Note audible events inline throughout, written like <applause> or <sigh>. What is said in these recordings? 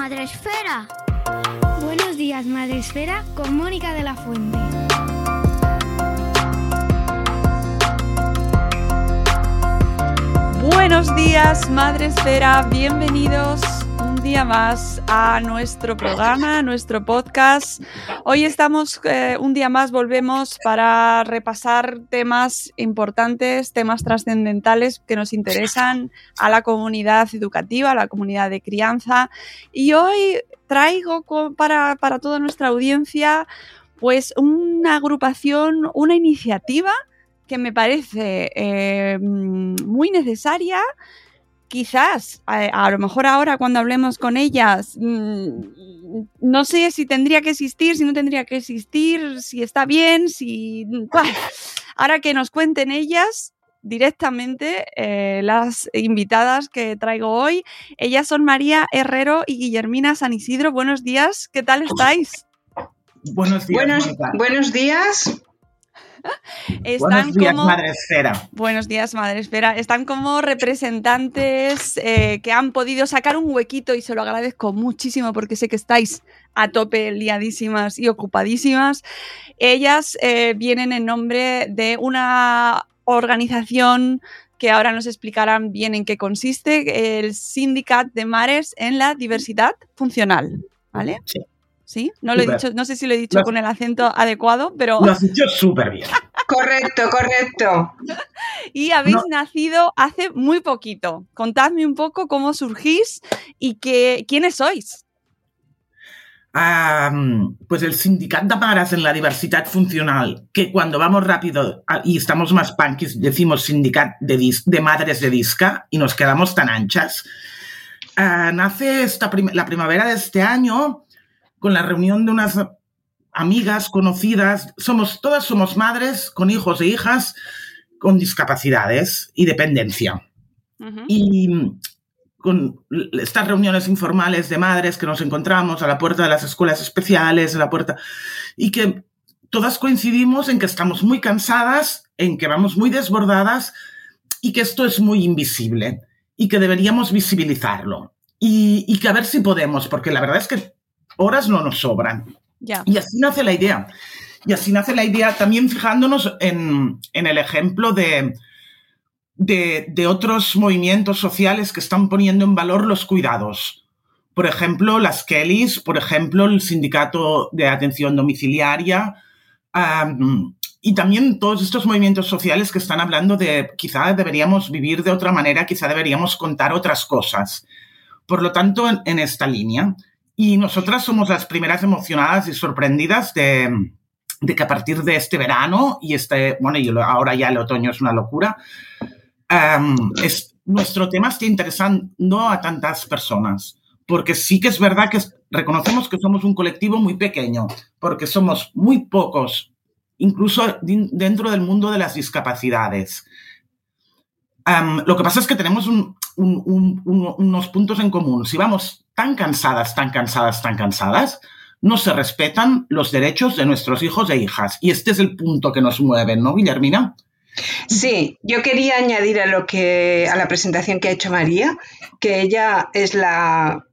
Días, Madre Esfera. Buenos días, Madre Esfera, con Mónica de la Fuente. Buenos días, Madre Esfera, bienvenidos un día más a nuestro programa, a nuestro podcast. Hoy estamos, eh, un día más volvemos para repasar temas importantes, temas trascendentales que nos interesan a la comunidad educativa, a la comunidad de crianza. Y hoy traigo para, para toda nuestra audiencia pues una agrupación, una iniciativa que me parece eh, muy necesaria. Quizás, a, a lo mejor ahora cuando hablemos con ellas, mm, no sé si tendría que existir, si no tendría que existir, si está bien, si... <laughs> ¡buah! Ahora que nos cuenten ellas directamente eh, las invitadas que traigo hoy. Ellas son María Herrero y Guillermina San Isidro. Buenos días, ¿qué tal estáis? Buenos días, buenos días. <laughs> Están Buenos días, como... Madre Esfera. Buenos días, madre. Espera, están como representantes eh, que han podido sacar un huequito y se lo agradezco muchísimo porque sé que estáis a tope, liadísimas y ocupadísimas. Ellas eh, vienen en nombre de una organización que ahora nos explicarán bien en qué consiste, el Sindicat de Mares en la Diversidad Funcional. ¿Vale? Sí. ¿Sí? No, lo he dicho, no sé si lo he dicho Lo has- con el acento adecuado, pero... Lo has dicho súper bien. Correcto, correcto. <laughs> Y habéis No. nacido hace muy poquito. Contadme un poco cómo surgís y que, quiénes sois. Ah, pues el sindicat de pares en la diversidad funcional, que cuando vamos rápido ah, y estamos más punkis, decimos sindicat de, dis- de madres de disca y nos quedamos tan anchas. Ah, nace esta prim- la primavera de este año con la reunión de unas amigas conocidas. Somos, todas somos madres con hijos e hijas con discapacidades y dependencia. Y con estas reuniones informales de madres que nos encontramos a la puerta de las escuelas especiales, a la puerta, y que todas coincidimos en que estamos muy cansadas, en que vamos muy desbordadas y que esto es muy invisible y que deberíamos visibilizarlo. Y, y que a ver si podemos, porque la verdad es que horas no nos sobran. Ya. Y así nace la idea. Y así nace la idea también fijándonos en, en el ejemplo de, de, de otros movimientos sociales que están poniendo en valor los cuidados. Por ejemplo, las Kellys, por ejemplo, el Sindicato de Atención Domiciliaria, am, y también todos estos movimientos sociales que están hablando de quizá deberíamos vivir de otra manera, quizá deberíamos contar otras cosas. Por lo tanto, en, en esta línea. Y nosotras somos las primeras emocionadas y sorprendidas de, de que a partir de este verano y este, bueno, y ahora ya el otoño es una locura, am, es, nuestro tema está interesando a tantas personas. Porque sí que es verdad que reconocemos que somos un colectivo muy pequeño, porque somos muy pocos incluso dentro del mundo de las discapacidades. lo que pasa es que tenemos unos puntos en común. Si vamos tan cansadas, tan cansadas, tan cansadas, no se respetan los derechos de nuestros hijos e hijas. Y este es el punto que nos mueve, ¿no, Guillermina? Sí, yo quería añadir a lo que a la presentación que ha hecho María, que ella es la,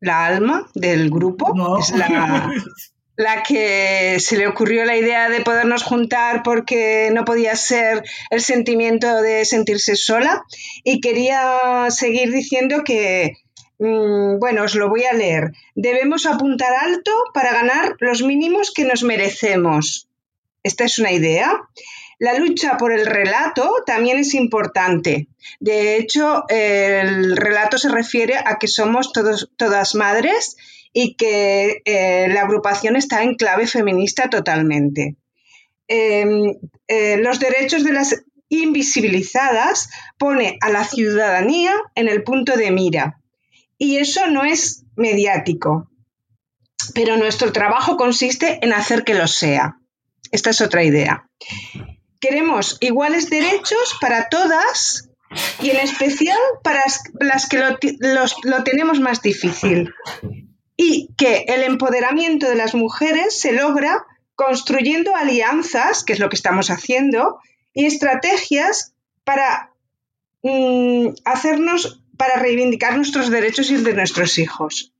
alma del grupo, es la, <laughs> la que se le ocurrió la idea de podernos juntar porque no podía ser el sentimiento de sentirse sola y quería seguir diciendo que, mm, bueno, os lo voy a leer, debemos apuntar alto para ganar los mínimos que nos merecemos. Esta es una idea. La lucha por el relato también es importante. De hecho, el relato se refiere a que somos todas madres y que eh, la agrupación está en clave feminista totalmente. Em, eh, los derechos de las invisibilizadas pone a la ciudadanía en el punto de mira. Y eso no es mediático, pero nuestro trabajo consiste en hacer que lo sea. Esta es otra idea. Queremos iguales derechos para todas y en especial para las que lo, tenemos más difícil. Y que el empoderamiento de las mujeres se logra construyendo alianzas, que es lo que estamos haciendo, y estrategias para mm, hacernos, para reivindicar nuestros derechos y el de nuestros hijos.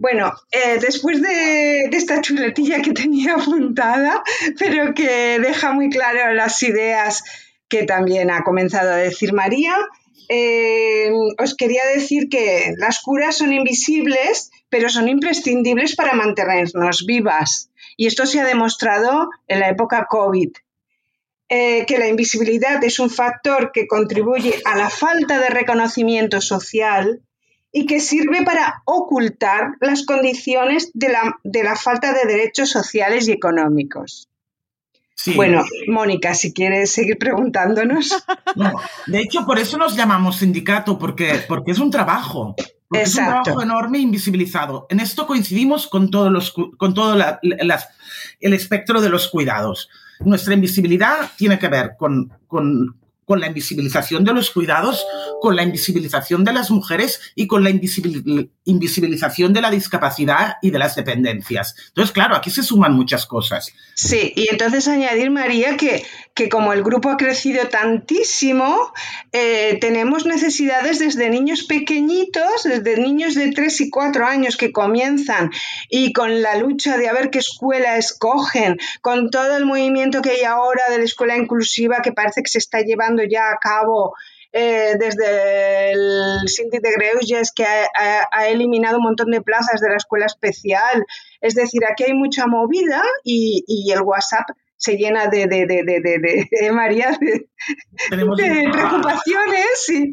Bueno, eh, después de, esta chuletilla que <laughs> tenía apuntada, pero que deja muy claro las ideas que también ha comenzado a decir María, eh, os quería decir que las curas son invisibles, pero son imprescindibles para mantenernos vivas. Y esto se ha demostrado en la época COVID. Eh, que la invisibilidad es un factor que contribuye a la falta de reconocimiento social y que sirve para ocultar las condiciones de la, falta de derechos sociales y económicos. Bueno, Mónica, si quieres seguir preguntándonos. <laughs> de hecho, por eso nos llamamos sindicato, porque, porque es un trabajo. Es un trabajo enorme e invisibilizado. En esto coincidimos con, todos los, con todo el espectro de los cuidados. Nuestra invisibilidad tiene que ver con, con con la invisibilización de los cuidados, con la invisibilización de las mujeres y con la invisibilización de la discapacidad y de las dependencias. Entonces, claro, aquí se suman muchas cosas. Sí, y entonces añadir, María, que, que como el grupo ha crecido tantísimo, eh, tenemos necesidades desde niños pequeñitos, desde niños de 3 y 4 años que comienzan y con la lucha de a ver qué escuela escogen, con todo el movimiento que hay ahora de la escuela inclusiva que parece que se está llevando ya a cabo eh, desde el de Greuges que ha, eliminado un montón de plazas de la escuela especial. Es decir, aquí hay mucha movida y, el WhatsApp se llena de, de, de, de, de <laughs> María, de, preocupaciones y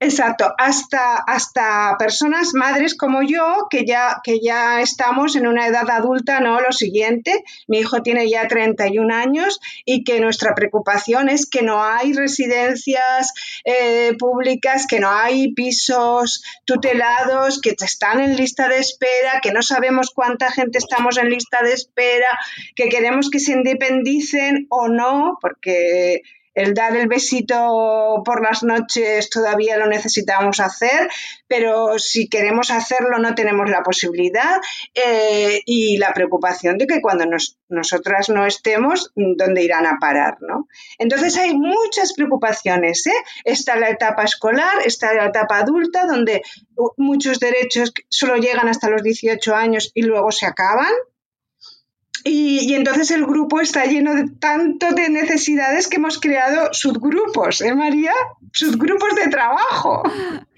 Exacto, hasta, hasta personas, madres como yo, que ya, que ya estamos en una edad adulta, ¿no? Lo siguiente, mi hijo tiene ya 31 años y que nuestra preocupación es que no hay residencias eh, públicas, que no hay pisos tutelados, que están en lista de espera, que no sabemos cuánta gente estamos en lista de espera, que queremos que se independicen o no, porque el dar el besito por las noches todavía lo necesitamos hacer, pero si queremos hacerlo no tenemos la posibilidad eh, y la preocupación de que cuando nosotras no estemos, ¿dónde irán a parar? ¿no? Entonces hay muchas preocupaciones. ¿eh? Está la etapa escolar, está la etapa adulta, donde muchos derechos solo llegan hasta los 18 años y luego se acaban. Y, entonces el grupo está lleno de tanto de necesidades que hemos creado subgrupos, ¿eh, María? Subgrupos de trabajo.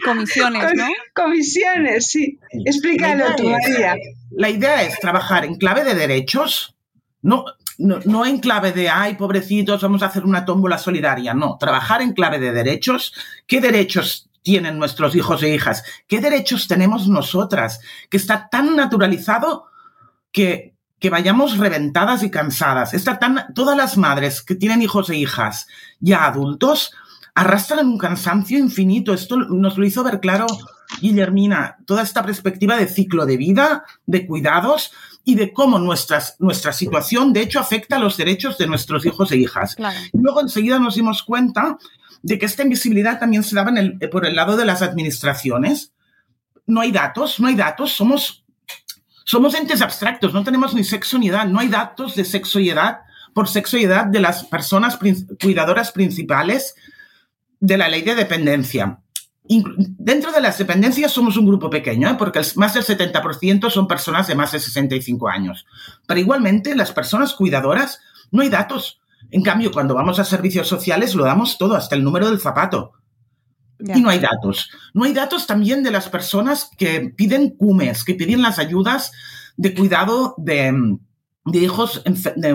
Comisiones, ¿no? Comisiones, sí. Explícalo tú, María. La idea es trabajar en clave de derechos, no, no, en clave de, ay, pobrecitos, vamos a hacer una tómbola solidaria. No, trabajar en clave de derechos. ¿Qué derechos tienen nuestros hijos e hijas? ¿Qué derechos tenemos nosotras? Que está tan naturalizado que que vayamos reventadas y cansadas. tan, todas las madres que tienen hijos e hijas ya adultos arrastran un cansancio infinito. Esto nos lo hizo ver claro Guillermina, toda esta perspectiva de ciclo de vida, de cuidados, y de cómo nuestras, nuestra situación, de hecho, afecta a los derechos de nuestros hijos e hijas. Y luego enseguida nos dimos cuenta de que esta invisibilidad también se daba en por el lado de las administraciones. No hay datos, no hay datos, somos, somos entes abstractos, no tenemos ni sexo ni edad, no hay datos de sexo y edad por sexo y edad de las personas cuidadoras principales de la ley de dependencia. Dentro de las dependencias somos un grupo pequeño, ¿eh? porque más del 70% son personas de más de 65 años. Pero igualmente, las personas cuidadoras, no hay datos. En cambio, cuando vamos a servicios sociales, lo damos todo, hasta el número del zapato. Y no hay datos. No hay datos también de las personas que piden CUMES, que piden las ayudas de cuidado de, de hijos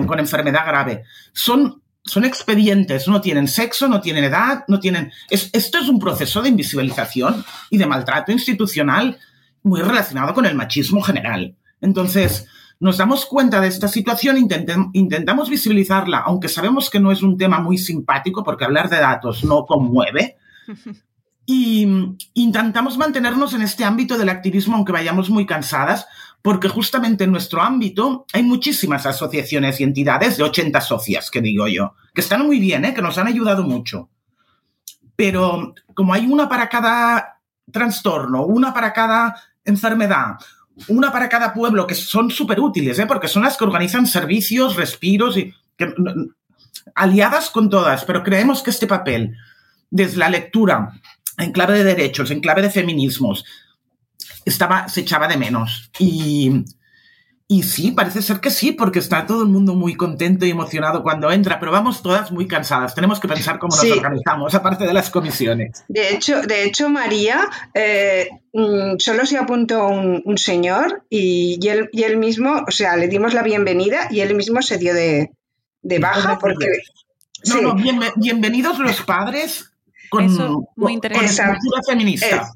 con enfermedad grave. Son, son expedientes, no tienen sexo, no tienen edad, no tienen... esto es un proceso de invisibilización y de maltrato institucional muy relacionado con el machismo general. Entonces, nos damos cuenta de esta situación, intentamos visibilizarla, aunque sabemos que no es un tema muy simpático porque hablar de datos no conmueve. <laughs> Y intentamos mantenernos en este ámbito del activismo, aunque vayamos muy cansadas, porque justamente en nuestro ámbito hay muchísimas asociaciones y entidades de 80 socias, que digo yo, que están muy bien, ¿eh? que nos han ayudado mucho. Pero como hay una para cada trastorno, una para cada enfermedad, una para cada pueblo, que son súper útiles, ¿eh? porque son las que organizan servicios, respiros, y, aliadas con todas, pero creemos que este papel, desde la lectura, en clave de derechos, en clave de feminismos, estaba, se echaba de menos. Y, y sí, parece ser que sí, porque está todo el mundo muy contento y emocionado cuando entra, pero vamos todas muy cansadas. Tenemos que pensar cómo nos organizamos, aparte de las comisiones. De hecho, de hecho María, eh, mm, solo se apuntó un, señor y, él, y, él, mismo, o sea, le dimos la bienvenida y él mismo se dio de, baja porque... No, no, bienvenidos los padres con, Eso, muy interesante. feminista.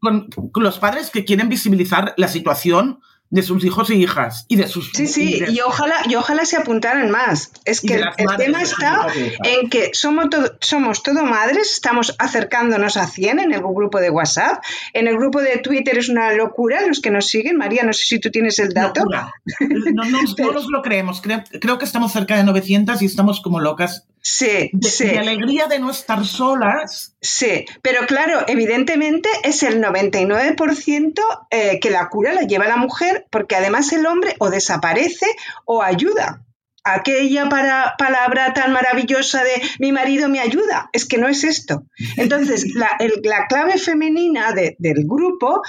Con, los padres que quieren visibilizar la situación de sus hijos e hijas y de sus sí sí y, ojalá y ojalá se apuntaran más. Es que el, tema está en que somos somos todo madres estamos acercándonos a 100 en el grupo de WhatsApp. En el grupo de Twitter es una locura los que nos siguen. María no sé si tú tienes el dato. No, no, todos <laughs> lo creemos. Creo, creo, que estamos cerca de 900 y estamos como locas Sí, de, sí. De alegría de no estar solas. Sí, pero claro, evidentemente es el 99% eh, que la cura la lleva la mujer, porque además el hombre o desaparece o ayuda. Aquella para, palabra tan maravillosa de mi marido me ayuda, es que no es esto. Entonces, la, la clave femenina del grupo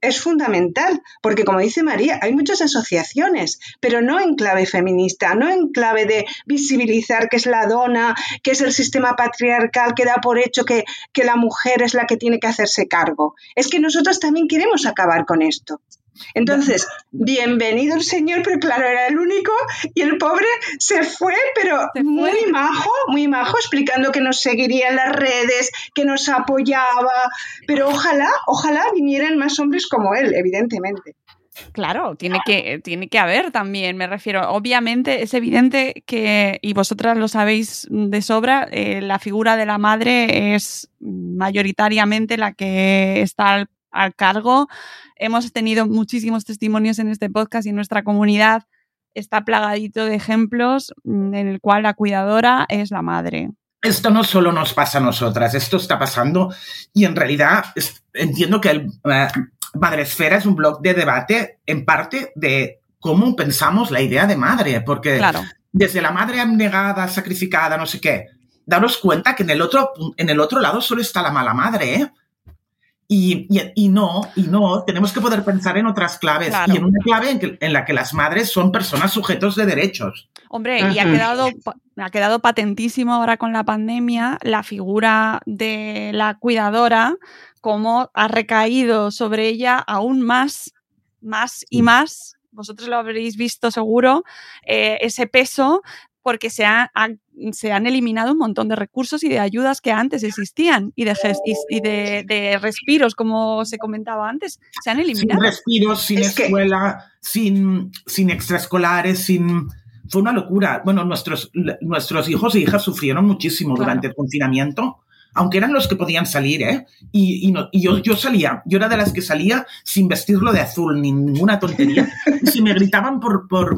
es fundamental, porque como dice María, hay muchas asociaciones, pero no en clave feminista, no en clave de visibilizar que es la dona, que es el sistema patriarcal que da por hecho que, que la mujer es la que tiene que hacerse cargo. Es que nosotros también queremos acabar con esto. Entonces, bienvenido el señor, pero claro, era el único y el pobre se fue, pero muy majo, muy majo, explicando que nos seguiría en las redes, que nos apoyaba, pero ojalá, ojalá vinieran más hombres como él, evidentemente. Claro, tiene que, tiene que haber también, me refiero. Obviamente es evidente que, y vosotras lo sabéis de sobra, eh, la figura de la madre es mayoritariamente la que está al al cargo. Hemos tenido muchísimos testimonios en este podcast y nuestra comunidad está plagadito de ejemplos mm, en el cual la cuidadora es la madre. Esto no solo nos pasa a nosotras, esto está pasando y en realidad entiendo que el eh, Madresfera es un blog de debate en parte de cómo pensamos la idea de madre, porque desde la madre abnegada, sacrificada, no sé qué, daros cuenta que en el otro, en el otro lado solo está la mala madre, ¿eh? Y, y, no, y no, tenemos que poder pensar en otras claves y en una clave en, la que las madres son personas sujetos de derechos. Hombre, y ha quedado, ha quedado patentísimo ahora con la pandemia la figura de la cuidadora, cómo ha recaído sobre ella aún más, más y más. Vosotros lo habréis visto seguro, eh, ese peso porque se, se, han eliminado un montón de recursos y de ayudas que antes existían y de, y de, respiros, como se comentaba antes, se han eliminado. Sin respiros, sin escuela, sin, sin extraescolares, sin... Fue una locura. Bueno, nuestros, nuestros hijos e hijas sufrieron muchísimo durante el confinamiento aunque eran los que podían salir, ¿eh? Y, yo, yo salía, yo era de las que salía sin vestirlo de azul, ni ninguna tontería. <laughs> Y si me gritaban por, por,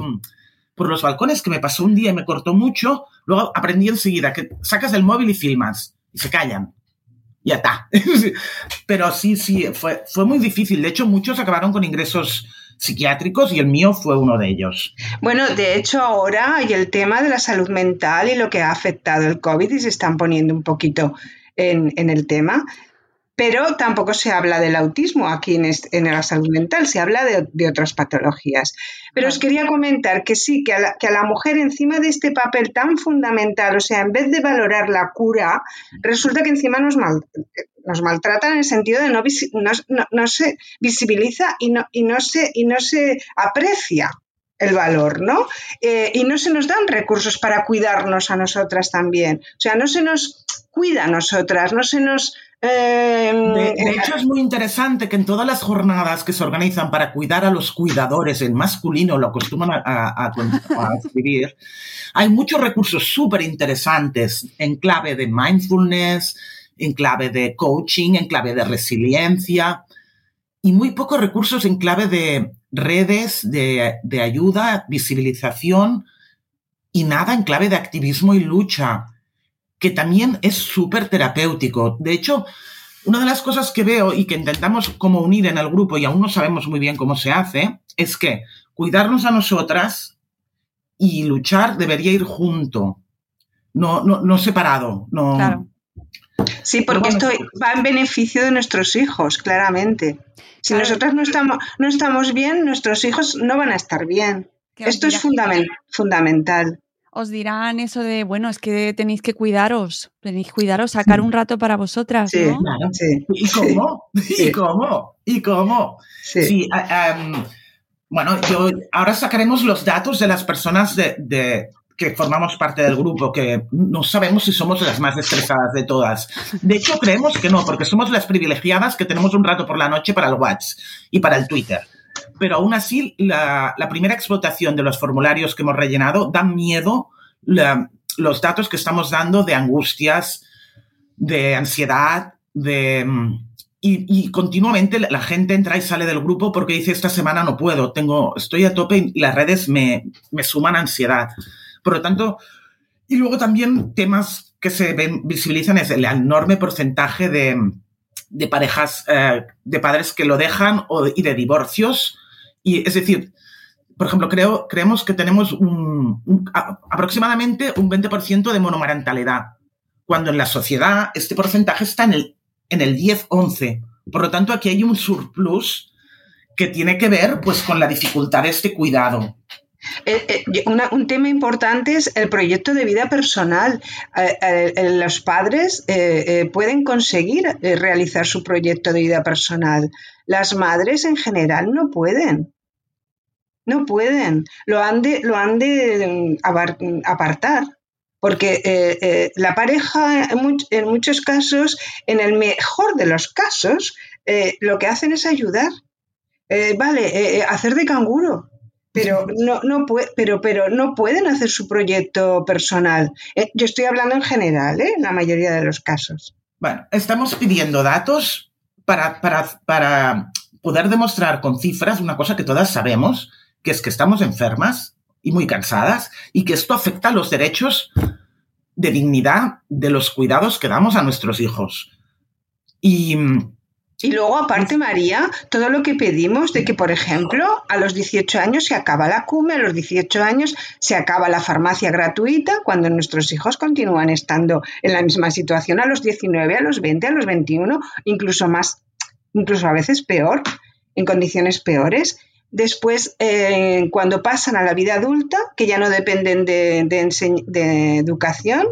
por los balcones, que me pasó un día y me cortó mucho, luego aprendí enseguida que sacas el móvil y filmas, y se callan. Ya está. <laughs> Pero sí, sí, fue, fue muy difícil. De hecho, muchos acabaron con ingresos psiquiátricos y el mío fue uno de ellos. Bueno, de hecho ahora hay el tema de la salud mental y lo que ha afectado el COVID y se están poniendo un poquito en, el tema, pero tampoco se habla del autismo aquí en, la salud mental, se habla de, otras patologías. Pero os quería comentar que sí, que a, la, que a, la, mujer encima de este papel tan fundamental, o sea, en vez de valorar la cura, resulta que encima nos, mal, nos maltratan en el sentido de no, no, no, se visibiliza y no, y, no se, y no se aprecia el valor, ¿no? Eh, y no se nos dan recursos para cuidarnos a nosotras también. O sea, no se nos cuida a nosotras, no se nos... Em, de, hecho, es muy interesante que en todas las jornadas que se organizan para cuidar a los cuidadores, en masculino lo acostumbran a, a escribir, hay muchos recursos súper interesantes en clave de mindfulness, en clave de coaching, en clave de resiliencia y muy pocos recursos en clave de redes de, ayuda, visibilización y nada en clave de activismo y lucha, que también es súper terapéutico. De hecho, una de las cosas que veo y que intentamos como unir en el grupo y aún no sabemos muy bien cómo se hace, es que cuidarnos a nosotras y luchar debería ir junto, no, no, no separado. No, Sí, porque esto va en beneficio de nuestros hijos, claramente. Si nosotros no estamos, no estamos bien, nuestros hijos no van a estar bien. Esto es fundamental. Os dirán eso de, bueno, es que tenéis que cuidaros, tenéis que cuidaros, sacar un rato para vosotras. Sí, claro, sí. ¿Y cómo? ¿Y cómo? ¿Y cómo? Sí. bueno, yo, ahora sacaremos los datos de las personas de que formamos parte del grupo, que no sabemos si somos las más estresadas de todas. De hecho, creemos que no, porque somos las privilegiadas que tenemos un rato por la noche para el WhatsApp y para el Twitter. Pero aún así, la, primera explotación de los formularios que hemos rellenado da miedo los datos que estamos dando de angustias, de ansiedad, de... Y, continuamente la gente entra y sale del grupo porque dice esta semana no puedo, tengo, estoy a tope y las redes me, me suman ansiedad. Por lo tanto, y luego también temas que se ven, visibilizan es el enorme porcentaje de, parejas, eh, de padres que lo dejan y de divorcios. Y es decir, por ejemplo, creo, creemos que tenemos aproximadamente un 20% de monomarentalidad, cuando en la sociedad este porcentaje está en el, en el 10-11. Por lo tanto, aquí hay un surplus que tiene que ver pues, con la dificultad de este cuidado. Eh, eh, un tema importante es el proyecto de vida personal. Eh, los padres pueden conseguir realizar su proyecto de vida personal. Las madres en general no pueden. No pueden. Lo han de, lo han de mm, apartar. Porque la pareja, en, muchos casos, en el mejor de los casos, lo que hacen es ayudar. vale, hacer de canguro pero no, no pero, pero no pueden hacer su proyecto personal. Eh, yo estoy hablando en general, ¿eh? en la mayoría de los casos. Bueno, estamos pidiendo datos para, para, para poder demostrar con cifras una cosa que todas sabemos, que es que estamos enfermas y muy cansadas y que esto afecta los derechos de dignidad de los cuidados que damos a nuestros hijos. Y y luego, aparte, María, todo lo que pedimos de que, por ejemplo, a los 18 años se acaba la CUME, a los 18 años se acaba la farmacia gratuita, cuando nuestros hijos continúan estando en la misma situación a los 19, a los 20, a los 21, incluso más, incluso a veces peor, en condiciones peores. Después, eh, cuando pasan a la vida adulta, que ya no dependen de, de educación,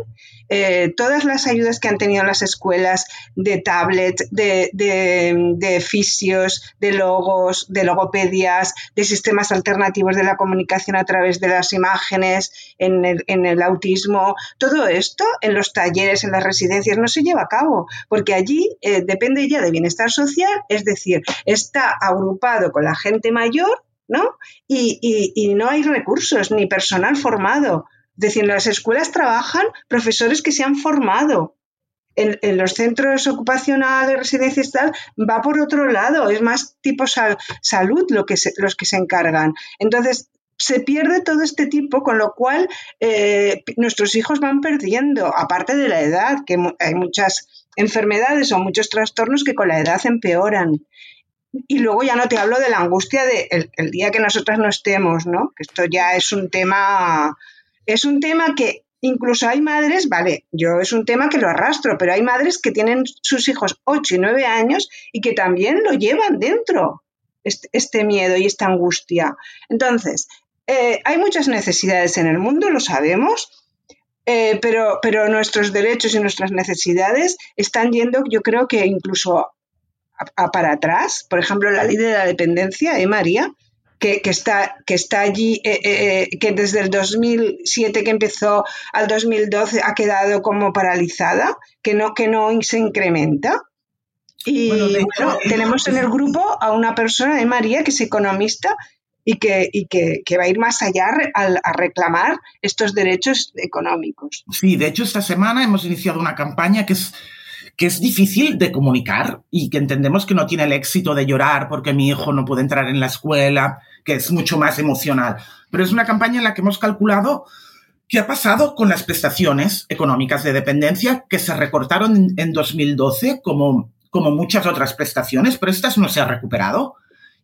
eh, todas las ayudas que han tenido las escuelas de tablet, de, de, fisios, de logos, de logopedias, de sistemas alternativos de la comunicación a través de las imágenes, en el, autismo, todo esto en los talleres, en las residencias, no se lleva a cabo, porque allí eh, depende ya de bienestar social, es decir, está agrupado con la gente mayor, ¿no? y no hay recursos ni personal formado es decir, en las escuelas trabajan profesores que se han formado en, los centros ocupacionales, residencias tal, va por otro lado, es más tipo salud lo que los que se encargan. Entonces, se pierde todo este tipo, con lo cual eh, nuestros hijos van perdiendo, aparte de la edad, que hay muchas enfermedades o muchos trastornos que con la edad empeoran. Y luego ya no te hablo de la angustia de el, día que nosotras no estemos, ¿no? Que esto ya es un tema, es un tema que incluso hay madres, vale, yo es un tema que lo arrastro, pero hay madres que tienen sus hijos 8 y 9 años y que también lo llevan dentro, este, este miedo y esta angustia. Entonces, eh, hay muchas necesidades en el mundo, lo sabemos, eh, pero, pero nuestros derechos y nuestras necesidades están yendo, yo creo que incluso para atrás. Por ejemplo, la ley de la dependencia, ¿eh, María? Que, está, que está allí, que desde el 2007 que empezó al 2012 ha quedado como paralizada, que no, que no se incrementa. Y tenemos en el <laughs> grupo a una persona de María que es economista y que, y que, va a ir más allá a, reclamar estos derechos económicos. Sí, de hecho esta semana hemos iniciado una campaña que es que es difícil de comunicar y que entendemos que no tiene el éxito de llorar porque mi hijo no puede entrar en la escuela, que es mucho más emocional. Pero es una campaña en la que hemos calculado qué ha pasado con las prestaciones económicas de dependencia que se recortaron en, 2012 como, como muchas otras prestaciones, pero estas no se han recuperado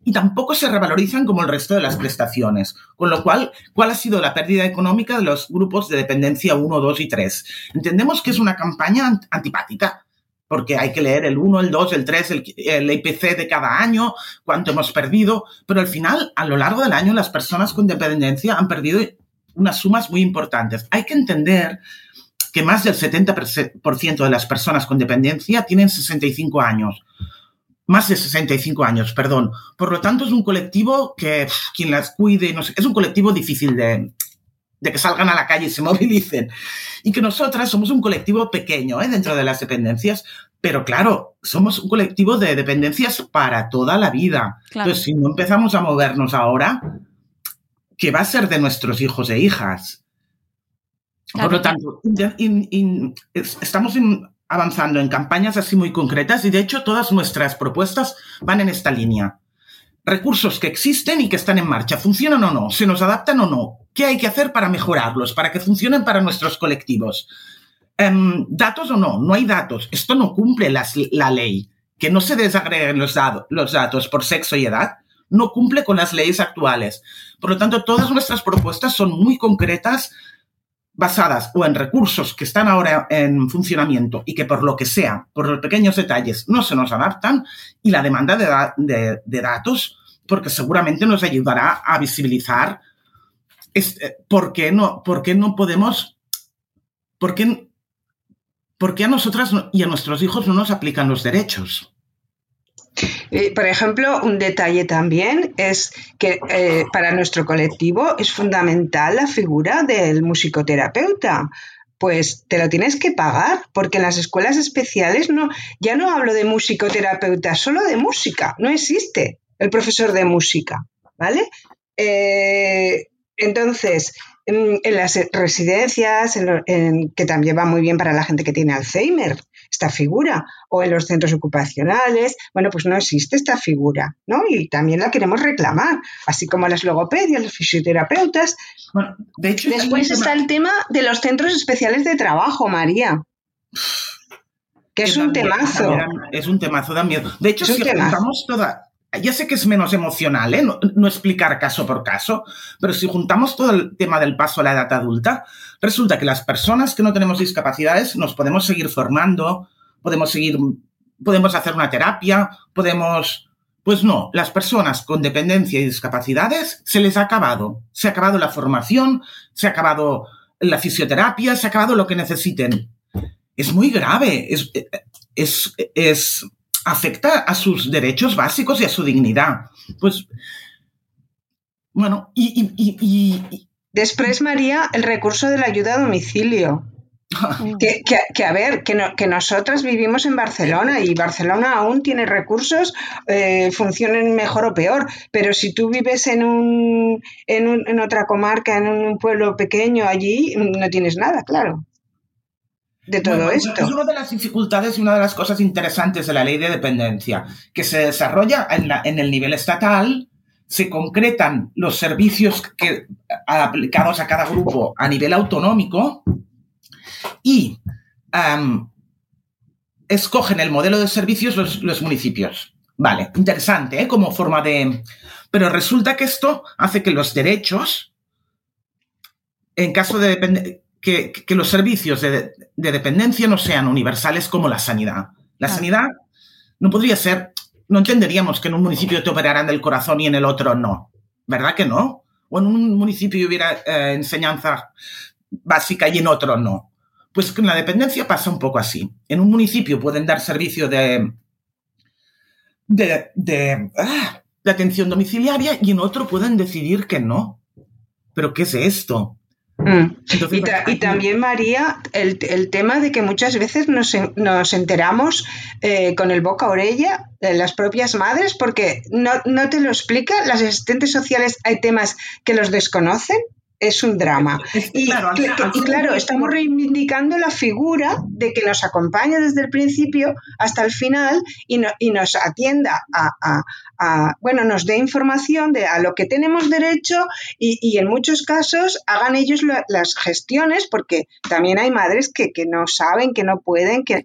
y tampoco se revalorizan como el resto de las prestaciones. Con lo cual, ¿cuál ha sido la pérdida económica de los grupos de dependencia 1, 2 y 3? Entendemos que es una campaña antipática, porque hay que leer el 1, el 2, el 3, el, IPC de cada año, cuánto hemos perdido, pero al final, a lo largo del año, las personas con dependencia han perdido unas sumas muy importantes. Hay que entender que más del 70% de las personas con dependencia tienen 65 años más de 65 años, perdón. Por lo tanto, es un colectivo que quien las cuide, no es un colectivo difícil de, de, que salgan a la calle y se <laughs> movilicen. Y que nosotras somos un colectivo pequeño ¿eh? dentro de las dependencias, pero claro, somos un colectivo de dependencias para toda la vida. Entonces, si no empezamos a movernos ahora, ¿qué va a ser de nuestros hijos e hijas? Por lo tanto, estamos avanzando en campañas así muy concretas y de hecho todas nuestras propuestas van en esta línea. Recursos que existen y que están en marcha, ¿funcionan o no? ¿Se nos adaptan o no? ¿Qué hay que hacer para mejorarlos, para que funcionen para nuestros colectivos? Em, ¿Datos o no? No hay datos. Esto no cumple la ley. Que no se desagreguen los, los datos por sexo y edad no cumple con las leyes actuales. Por lo tanto, todas nuestras propuestas son muy concretas basadas o en recursos que están ahora en funcionamiento y que por lo que sea, por los pequeños detalles, no se nos adaptan, y la demanda de, datos, porque seguramente nos ayudará a visibilizar eh, por, qué no, por no podemos, por qué, a nosotras y a nuestros hijos no nos aplican los derechos. Eh, por ejemplo, un detalle también es que eh, para nuestro colectivo es fundamental la figura del musicoterapeuta. Pues te lo tienes que pagar, porque en las escuelas especiales no, ya no hablo de musicoterapeuta, solo de música, no existe el profesor de música, ¿vale? Entonces, en, las residencias, que también va muy bien para la gente que tiene Alzheimer, esta figura, o en los centros ocupacionales, bueno, pues no existe esta figura, ¿no? Y también la queremos reclamar, así como las logopedias, los fisioterapeutas. Bueno, de hecho, Después está el tema de los centros especiales de trabajo, María. Que es un temazo. es un temazo, da miedo. De hecho, si toda, ya sé que es menos emocional, ¿eh? no, explicar caso por caso, pero si juntamos todo el tema del paso a la edad adulta, resulta que las personas que no tenemos discapacidades nos podemos seguir formando, podemos seguir, podemos hacer una terapia, podemos... Pues no, las personas con dependencia y discapacidades se les ha acabado. Se ha acabado la formación, se ha acabado la fisioterapia, se ha acabado lo que necesiten. Es muy grave, es, es, es afecta a sus derechos básicos y a su dignidad. Pues, bueno, y... y, Después, María, el recurso de la ayuda a domicilio. <laughs> que, a ver, que, que, nosotras vivimos en Barcelona y Barcelona aún tiene recursos, eh, funcionen mejor o peor, pero si tú vives en, un, en, un, en otra comarca, en un pueblo pequeño allí, no tienes nada, claro. De todo esto. Es una de las dificultades y una de las cosas interesantes de la ley de dependencia, que se desarrolla en, en el nivel estatal, se concretan los servicios que, aplicados a cada grupo a nivel autonómico y escogen el modelo de servicios los, municipios. Vale, interesante, ¿eh? Como forma de... Pero resulta que esto hace que los derechos, en caso de que, que, los servicios de, dependencia no sean universales como la sanidad. La sanidad no podría ser, no entenderíamos que en un municipio te operaran del corazón y en el otro no. ¿Verdad que no? O en un municipio hubiera eh, enseñanza básica y en otro no. Pues con la dependencia pasa un poco así. En un municipio pueden dar servicio de, de, ah, de, atención domiciliaria y en otro pueden decidir que no. ¿Pero qué es esto? Mm. y, también, María, el, tema de que muchas veces nos, nos enteramos eh, con el boca a orella de las propias madres, porque no, no te lo explica, las asistentes sociales hay temas que los desconocen es un drama. y, claro, estamos reivindicando la figura de que nos acompaña desde el principio hasta el final y, y nos atienda a, bueno, nos dé información de a lo que tenemos derecho y, en muchos casos hagan ellos las gestiones porque también hay madres que, que no saben, que no pueden, que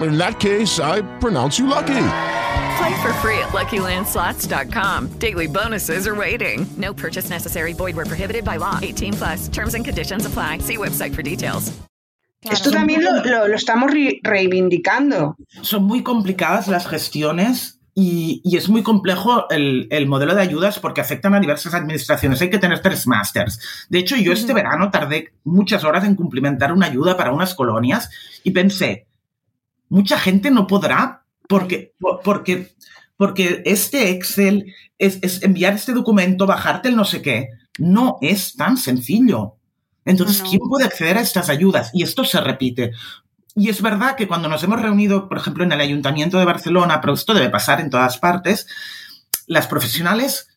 In that case, I pronounce you lucky. Play for free at LuckyLandSlots.com. Daily bonuses are waiting. No purchase necessary. Void were prohibited by law. 18 plus. Terms and conditions apply. See website for details. Esto también lo, lo, lo estamos re reivindicando. Son muy complicadas las gestiones y, y, es muy complejo el, el, modelo de ayudas porque afectan a diversas administraciones. Hay que tener tres másters. De hecho, yo este verano tardé muchas horas en cumplimentar una ayuda para unas colonias y pensé, mucha gente no podrá porque, porque, porque este Excel es, enviar este documento, bajarte el no sé qué, no es tan sencillo. Entonces, ¿quién puede acceder a estas ayudas? Y esto se repite. Y es verdad que cuando nos hemos reunido, por ejemplo, en el Ayuntamiento de Barcelona, pero esto debe pasar en todas partes, las profesionales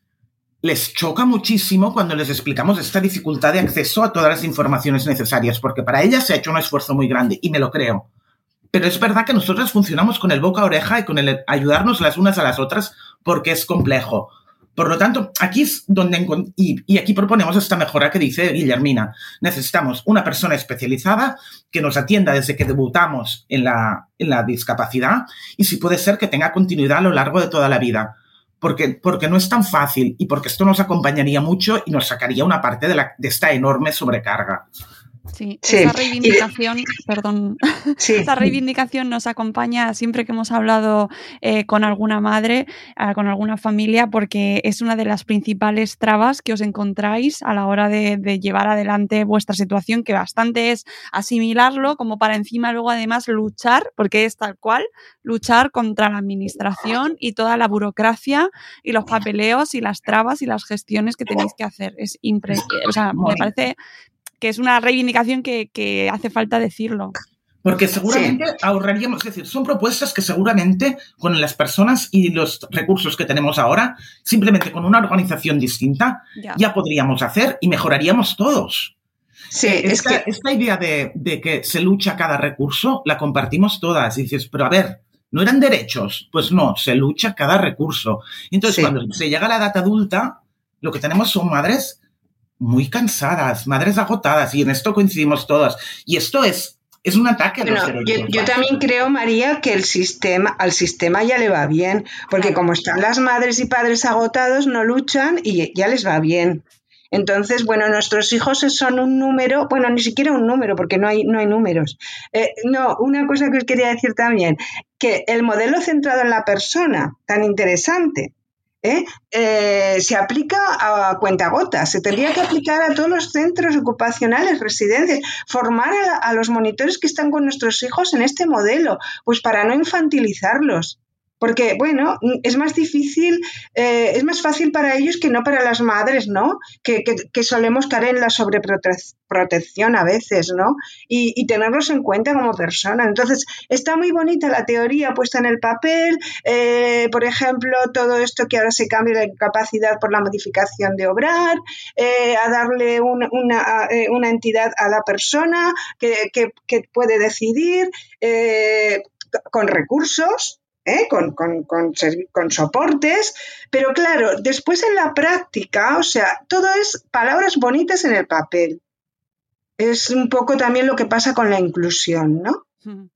les choca muchísimo cuando les explicamos esta dificultad de acceso a todas las informaciones necesarias, porque para ellas se ha hecho un esfuerzo muy grande, y me lo creo. Pero es verdad que nosotras funcionamos con el boca a oreja y con el ayudarnos las unas a las otras porque es complejo. Por lo tanto, aquí es donde, y, aquí proponemos esta mejora que dice Guillermina. Necesitamos una persona especializada que nos atienda desde que debutamos en la, en la discapacidad y si puede ser que tenga continuidad a lo largo de toda la vida. Porque, porque no es tan fácil y porque esto nos acompañaría mucho y nos sacaría una parte de, esta enorme sobrecarga. Sí, esa reivindicación, perdón, <laughs> esa reivindicación nos acompaña siempre que hemos hablado eh, con alguna madre, eh, con alguna familia, porque es una de las principales trabas que os encontráis a la hora de, llevar adelante vuestra situación, que bastante es asimilarlo, como para encima luego además luchar, porque es tal cual, luchar contra la administración y toda la burocracia y los papeleos y las trabas y las gestiones que tenéis que hacer. Es impresionante, o sea, me parece que es una reivindicación que, hace falta decirlo. Porque seguramente ahorraríamos, es decir, son propuestas que seguramente con las personas y los recursos que tenemos ahora, simplemente con una organización distinta, ya, podríamos hacer y mejoraríamos todos. Sí, esta, es que... esta idea de, que se lucha cada recurso la compartimos todas. Y dices, pero a ver, ¿no eran derechos? Pues no, se lucha cada recurso. Entonces, cuando se llega a la edad adulta, lo que tenemos son madres muy cansadas, madres agotadas, y en esto coincidimos todas. Y esto es, es un ataque a los yo, también creo, María, que el sistema, al sistema ya le va bien, porque como están las madres y padres agotados, no luchan y ya les va bien. Entonces, bueno, nuestros hijos son un número, bueno, ni siquiera un número, porque no hay, no hay números. Eh, no, una cosa que os quería decir también, que el modelo centrado en la persona, tan interesante, ¿eh? Eh, se aplica a cuentagotas, se tendría que aplicar a todos los centros ocupacionales, residencias, formar a, los monitores que están con nuestros hijos en este modelo, pues para no infantilizarlos. Porque, bueno, es más difícil, eh, es más fácil para ellos que no para las madres, ¿no? Que, solemos caer en la sobreprotección a veces, ¿no? Y, tenerlos en cuenta como personas. Entonces, está muy bonita la teoría puesta en el papel, eh, por ejemplo, todo esto que ahora se cambia la capacidad por la modificación de obrar, eh, a darle una, una, entidad a la persona que, que puede decidir con recursos, ¿eh? con, con, soportes, pero claro, después en la práctica, o sea, todo es palabras bonitas en el papel. Es un poco también lo que pasa con la inclusión, ¿no?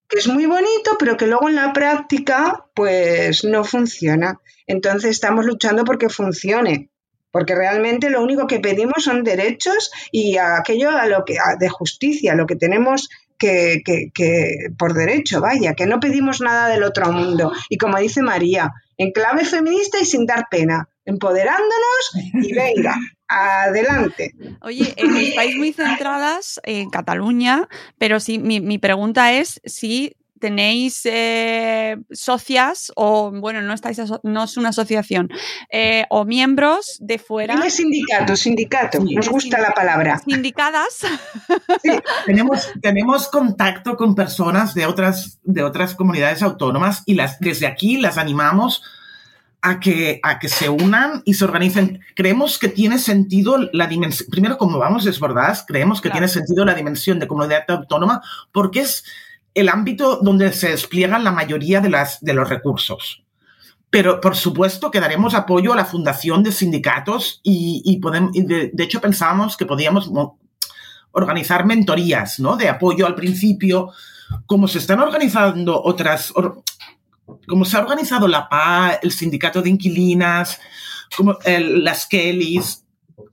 Que es muy bonito, pero que luego en la práctica, pues no funciona. Entonces estamos luchando porque funcione porque realmente lo único que pedimos son derechos y aquello a lo que de justicia, lo que tenemos que, por derecho, vaya, que no pedimos nada del otro mundo. Y como dice María, en clave feminista y sin dar pena, empoderándonos y venga, <laughs> adelante. Oye, eh, estáis muy centradas en Cataluña, pero sí, mi, mi pregunta es si tenéis eh, socias o, bueno, no, estáis no es una asociación, eh, o miembros de fuera. Dime sindicato, sindicato, nos gusta la palabra. Sindicadas. Sí, <laughs> tenemos, tenemos contacto con personas de otras, de otras comunidades autónomas y las, desde aquí las animamos a que, a que se unan y se organicen. Creemos que tiene sentido la dimensión, primero como vamos desbordadas, creemos que tiene sentido la dimensión de comunidad autónoma porque es el ámbito donde se despliegan la mayoría de, las, de los recursos. Pero, por supuesto, que daremos apoyo a la fundación de sindicatos y, podemos, de, hecho pensábamos que podíamos organizar mentorías ¿no? de apoyo al principio, como se están organizando otras, como se ha organizado la PA, el sindicato de inquilinas, como las Kellys,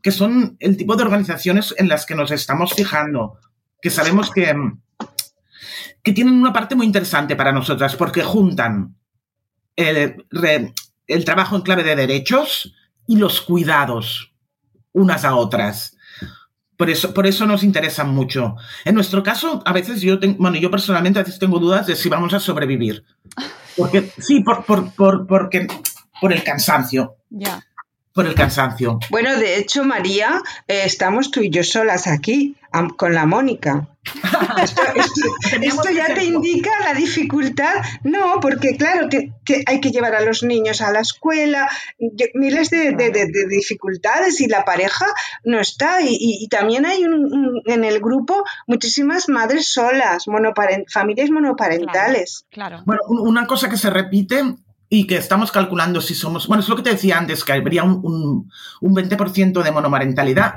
que son el tipo de organizaciones en las que nos estamos fijando, que sabemos que, que tienen una parte muy interesante para nosotras porque juntan el, trabajo en clave de derechos y los cuidados unas a otras. Por eso, por eso nos interesan mucho. En nuestro caso, a veces yo, tengo, bueno, yo personalmente a veces tengo dudas de si vamos a sobrevivir. Porque, <laughs> sí, por, por, por, porque, por el cansancio. Ya. Por el cansancio. Bueno, de hecho, María, eh, estamos tú y yo solas aquí con la Mónica. <laughs> Esto, ya te indica la dificultad. No, porque claro, que, hay que llevar a los niños a la escuela, miles de, dificultades y la pareja no está. Y, también hay en el grupo muchísimas madres solas, familias monoparentales. Claro, Bueno, una cosa que se repite y que estamos calculando si somos, bueno, es lo que te decía antes, que habría un, un 20% de monomarentalidad.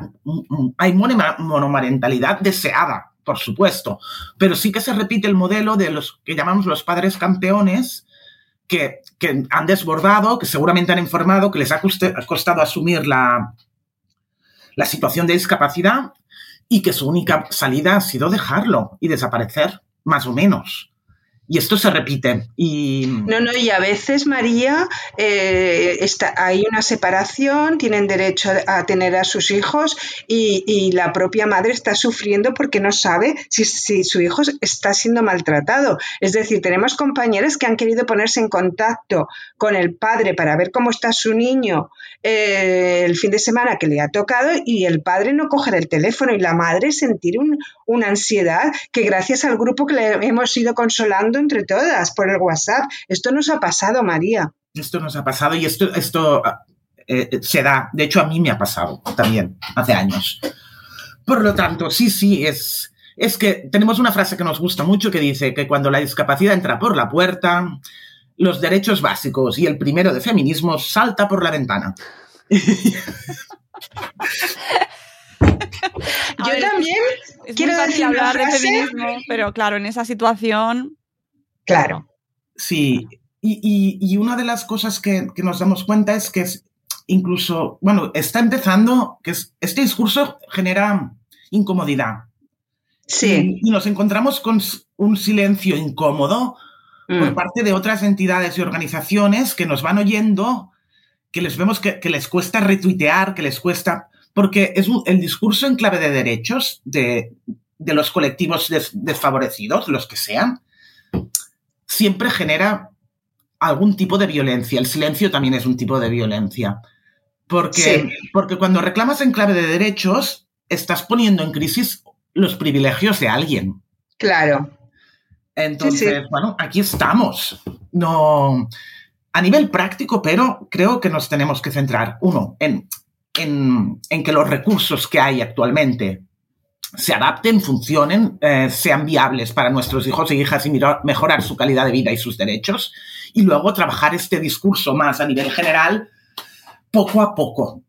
Hay monomarentalidad deseada, por supuesto, pero sí que se repite el modelo de los que llamamos los padres campeones, que, han desbordado, que seguramente han informado, que les ha costado asumir la, la situación de discapacidad y que su única salida ha sido dejarlo y desaparecer, más o menos. Y esto se repite. Y... No, no, y a veces, María, eh, está, hay una separación, tienen derecho a tener a sus hijos y, la propia madre está sufriendo porque no sabe si, su hijo está siendo maltratado. Es decir, tenemos compañeras que han querido ponerse en contacto con el padre para ver cómo está su niño eh, el fin de semana que le ha tocado y el padre no coger el teléfono y la madre sentir una ansiedad que gracias al grupo que le hemos ido consolando entre todas por el WhatsApp. Esto nos ha pasado, María. Esto nos ha pasado y esto, esto eh, eh, se da. De hecho, a mí me ha pasado también hace años. Por lo tanto, sí, sí, es, es que tenemos una frase que nos gusta mucho que dice que cuando la discapacidad entra por la puerta, los derechos básicos y el primero de feminismo salta por la ventana. <laughs> Yo también quiero decir hablar de feminismo, pero claro, en esa situación Claro. Sí, y, una de las cosas que, nos damos cuenta es que incluso, bueno, está empezando, que este discurso genera incomodidad. Sí. Y, nos encontramos con un silencio incómodo por Mm. parte de otras entidades y organizaciones que nos van oyendo, que les vemos que, que les cuesta retuitear, que les cuesta, porque es un- el discurso en clave de derechos de, de los colectivos des- desfavorecidos, los que sean, siempre genera algún tipo de violencia. El silencio también es un tipo de violencia. Porque, Sí. porque cuando reclamas en clave de derechos, estás poniendo en crisis los privilegios de alguien. Claro. Entonces, Sí, sí. bueno, aquí estamos. No, a nivel práctico, pero creo que nos tenemos que centrar, uno, en, en, en que los recursos que hay actualmente se adapten, funcionen, eh, sean viables para nuestros hijos e hijas y mejorar su calidad de vida y sus derechos. Y luego trabajar este discurso más a nivel general, poco a poco.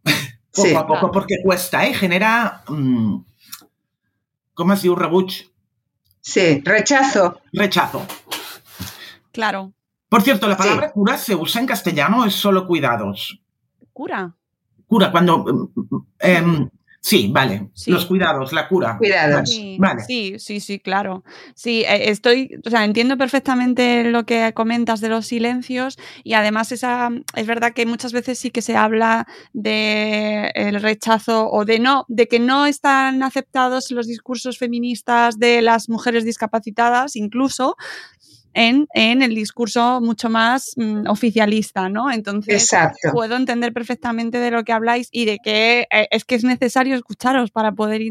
poco Sí. a poco, porque cuesta, ¿eh? Genera. mm, ¿Cómo es un rebuch? Sí, rechazo. Rechazo. Claro. Por cierto, la Sí. palabra cura se usa en castellano o es solo cuidados. Cura. Cura, cuando. mm, em, sí, vale. Sí. Los cuidados, la cura. Cuidados. Sí, Vale. sí, sí, sí, claro. Sí, eh, estoy, o sea, entiendo perfectamente lo que comentas de los silencios y además esa, es verdad que muchas veces sí que se habla de el rechazo o de no, de que no están aceptados los discursos feministas de las mujeres discapacitadas, incluso en, en el discurso mucho más mm, oficialista, ¿no? Entonces, Exacto. puedo entender perfectamente de lo que habláis y de que eh, es que es necesario escucharos para poder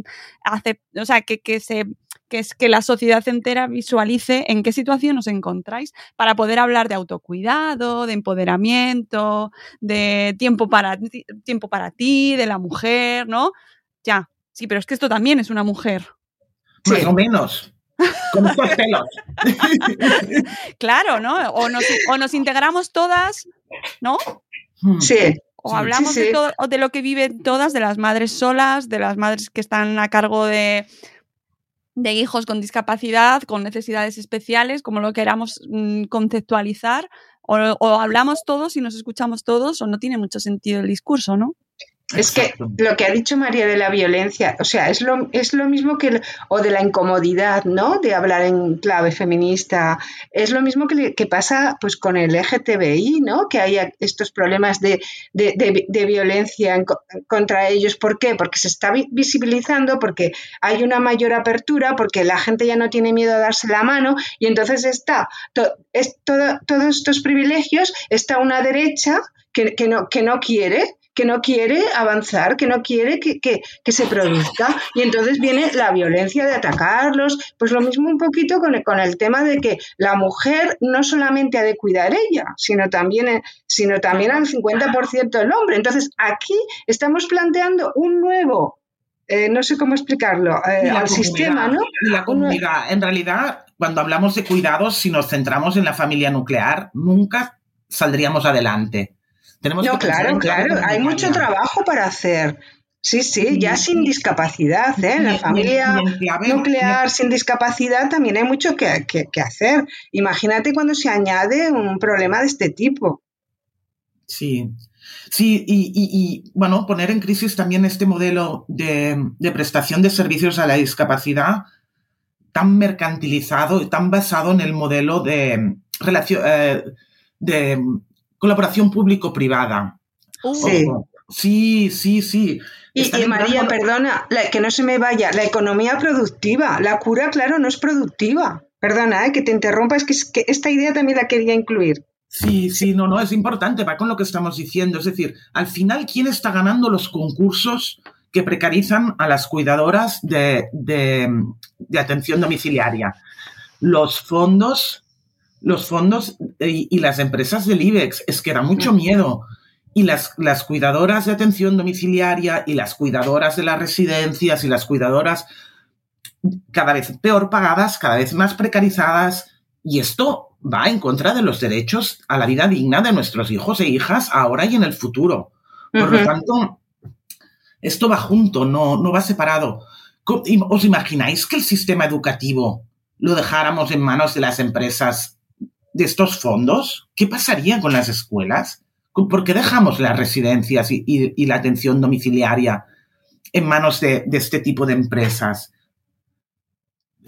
hacer, o sea, que, que se que es que la sociedad entera visualice en qué situación os encontráis para poder hablar de autocuidado, de empoderamiento, de tiempo para ti, tiempo para ti, de la mujer, ¿no? Ya, sí, pero es que esto también es una mujer. Más Sí. o menos. Con estos pelos. Claro, ¿no? O nos, o nos integramos todas, ¿no? Hmm. Sí. O hablamos Sí, De, todo- lo que viven todas, de las madres solas, de las madres que están a cargo de, de hijos con discapacidad, con necesidades especiales, como lo queramos mm, conceptualizar. O, o hablamos todos y nos escuchamos todos, o no tiene mucho sentido el discurso, ¿no? Es que lo que ha dicho María de la violencia, o sea, es lo, es lo mismo que, el- o de la incomodidad, ¿no? De hablar en clave feminista, es lo mismo que, pasa pues con el LGTBI, ¿no? Que hay estos problemas de, de- de- de violencia en co- contra ellos. ¿Por qué? Porque se está vi- visibilizando, porque hay una mayor apertura, porque la gente ya no tiene miedo a darse la mano y entonces está, to- es todo- todos estos privilegios, está una derecha que, que no, que no quiere que no quiere avanzar, que no quiere que, que- que se produzca. Y entonces viene la violencia de atacarlos. Pues lo mismo un poquito con el, con el tema de que la mujer no solamente ha de cuidar ella, sino también, eh, sino también al 50% del hombre. Entonces aquí estamos planteando un nuevo, eh, no sé cómo explicarlo, eh, al sistema, ¿no? la comunidad. En realidad, cuando hablamos de cuidados, si nos centramos en la familia nuclear, nunca saldríamos adelante. Tenemos No, que claro, claro, hay mucho trabajo para hacer. Sí, sí, ya sin discapacidad, ¿eh? En la familia nuclear sin discapacidad también hay mucho que, que- que hacer. Imagínate cuando se añade un problema de este tipo. Sí, sí, y, y- y, bueno, poner en crisis también este modelo de, de prestación de servicios a la discapacidad tan mercantilizado y tan basado en el modelo de, relacio- eh, de colaboración público-privada. Sí. Ojo. Sí, sí, sí. Y, María, perdona, la- que no se me vaya, la economía productiva, la cura, claro, no es productiva. Perdona, ¿eh? que te interrumpa, es que, es que esta idea también la quería incluir. Sí, sí, no, no, es importante, va con lo que estamos diciendo. Es decir, al final, ¿quién está ganando los concursos que precarizan a las cuidadoras de, de- de atención domiciliaria? Los fondos, los fondos y, y las empresas del IBEX. Es que da mucho miedo. Y las, las cuidadoras de atención domiciliaria y las cuidadoras de las residencias y las cuidadoras cada vez peor pagadas, cada vez más precarizadas. Y esto va en contra de los derechos a la vida digna de nuestros hijos e hijas ahora y en el futuro. Por lo tanto, esto va junto, no, no va separado. ¿Os imagináis que el sistema educativo lo dejáramos en manos de las empresas de estos fondos? ¿Qué pasaría con las escuelas? ¿Por qué dejamos las residencias y, la atención domiciliaria en manos de, este tipo de empresas?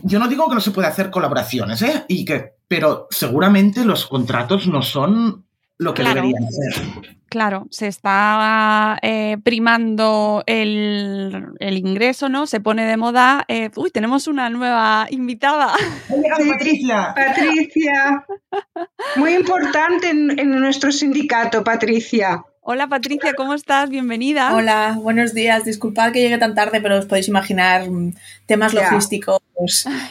Yo no digo que no se pueda hacer colaboraciones, ¿eh? Y que, pero seguramente los contratos no son lo que deberían ser. Claro, se está eh, primando el, ingreso, ¿no? Se pone de moda. Eh, uy, tenemos una nueva invitada. Patricia. Patricia. <laughs> Muy importante en, nuestro sindicato, Patricia. Hola Patricia, ¿cómo estás? Bienvenida. Hola, buenos días. Disculpad que llegue tan tarde, pero os podéis imaginar mm, temas logísticos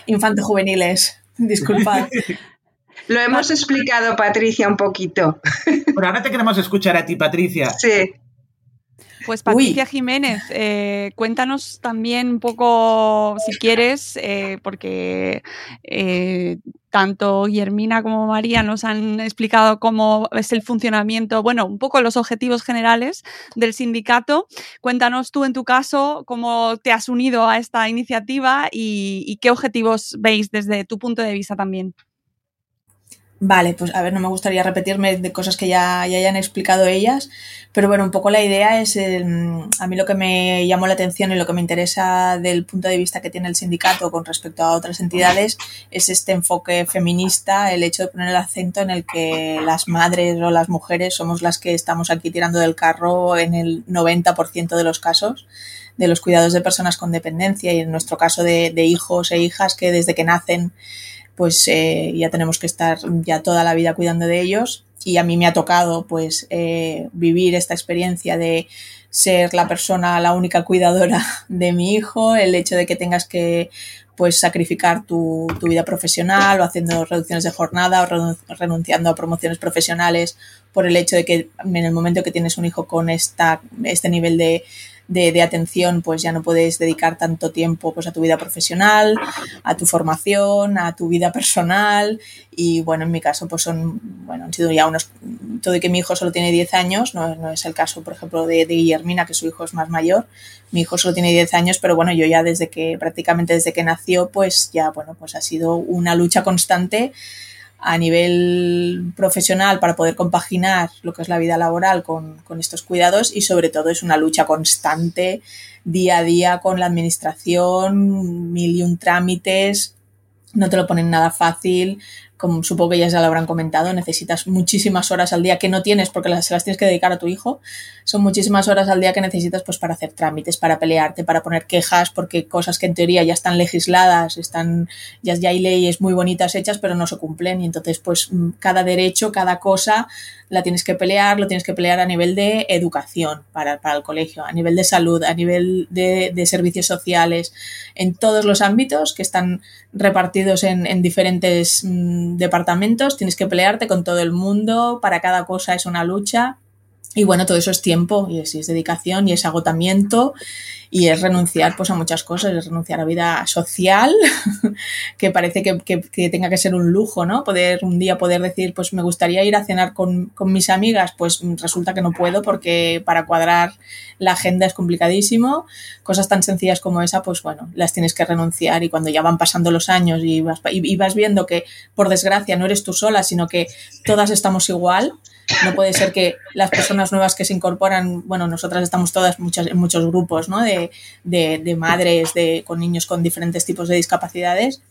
infanto-juveniles. Disculpad. <laughs> Lo hemos explicado, Patricia, un poquito. <laughs> Pero ahora te queremos escuchar a ti, Patricia. Sí. Pues Patricia Jiménez, eh, cuéntanos también un poco, si quieres, eh, porque eh, tanto Guillermina como María nos han explicado cómo es el funcionamiento, bueno, un poco los objetivos generales del sindicato. Cuéntanos tú en tu caso cómo te has unido a esta iniciativa y qué objetivos veis desde tu punto de vista también. Vale, pues a ver, no me gustaría repetirme de cosas que ya, hayan explicado ellas, pero bueno, un poco la idea es, a mí lo que me llamó la atención y lo que me interesa del punto de vista que tiene el sindicato con respecto a otras entidades es este enfoque feminista, el hecho de poner el acento en el que las madres o las mujeres somos las que estamos aquí tirando del carro en el 90% de los casos de los cuidados de personas con dependencia y en nuestro caso de, de hijos e hijas que desde que nacen pues eh, ya tenemos que estar ya toda la vida cuidando de ellos. Y a mí me ha tocado pues eh, vivir esta experiencia de ser la persona, la única cuidadora <laughs> de mi hijo, el hecho de que tengas que pues sacrificar tu, tu vida profesional o haciendo reducciones de jornada o renunciando a promociones profesionales por el hecho de que en el momento que tienes un hijo con esta, este nivel de, de, atención, pues ya no puedes dedicar tanto tiempo pues, a tu vida profesional, a tu formación, a tu vida personal. Y bueno, en mi caso, pues son, bueno, han sido ya unos, todo y que mi hijo solo tiene 10 años, no, no es el caso, por ejemplo, de, de, Guillermina, que su hijo es más mayor. Mi hijo solo tiene 10 años, pero bueno, yo ya desde que, prácticamente desde que nació, pues ya, bueno, pues ha sido una lucha constante a nivel profesional para poder compaginar lo que es la vida laboral con, estos cuidados y sobre todo es una lucha constante día a día con la administración, mil y un trámites, no te lo ponen nada fácil, como supongo que ya se lo habrán comentado, necesitas muchísimas horas al día que no tienes porque las, se las tienes que dedicar a tu hijo. Son muchísimas horas al día que necesitas pues para hacer trámites, para pelearte, para poner quejas, porque cosas que en teoría ya están legisladas, están, ya, ya hay leyes muy bonitas hechas, pero no se cumplen. Y entonces, pues, mm, cada derecho, cada cosa la tienes que pelear, lo tienes que pelear a nivel de educación para, para el colegio, a nivel de salud, a nivel de, servicios sociales, en todos los ámbitos que están repartidos en, en diferentes mm, departamentos, tienes que pelearte con todo el mundo, para cada cosa es una lucha. Y bueno, todo eso es tiempo y es, es dedicación y es agotamiento y es renunciar pues a muchas cosas, es renunciar a vida social, <laughs> que parece que, que, tenga que ser un lujo, ¿no? Poder un día poder decir, pues me gustaría ir a cenar con, con, mis amigas, pues resulta que no puedo porque para cuadrar la agenda es complicadísimo. Cosas tan sencillas como esa, pues bueno, las tienes que renunciar y cuando ya van pasando los años y vas, y vas viendo que por desgracia no eres tú sola, sino que todas estamos igual, no puede ser que las personas nuevas que se incorporan, bueno, nosotras estamos todas muchas, en muchos grupos, ¿no? De, de, de madres de, con niños con diferentes tipos de discapacidades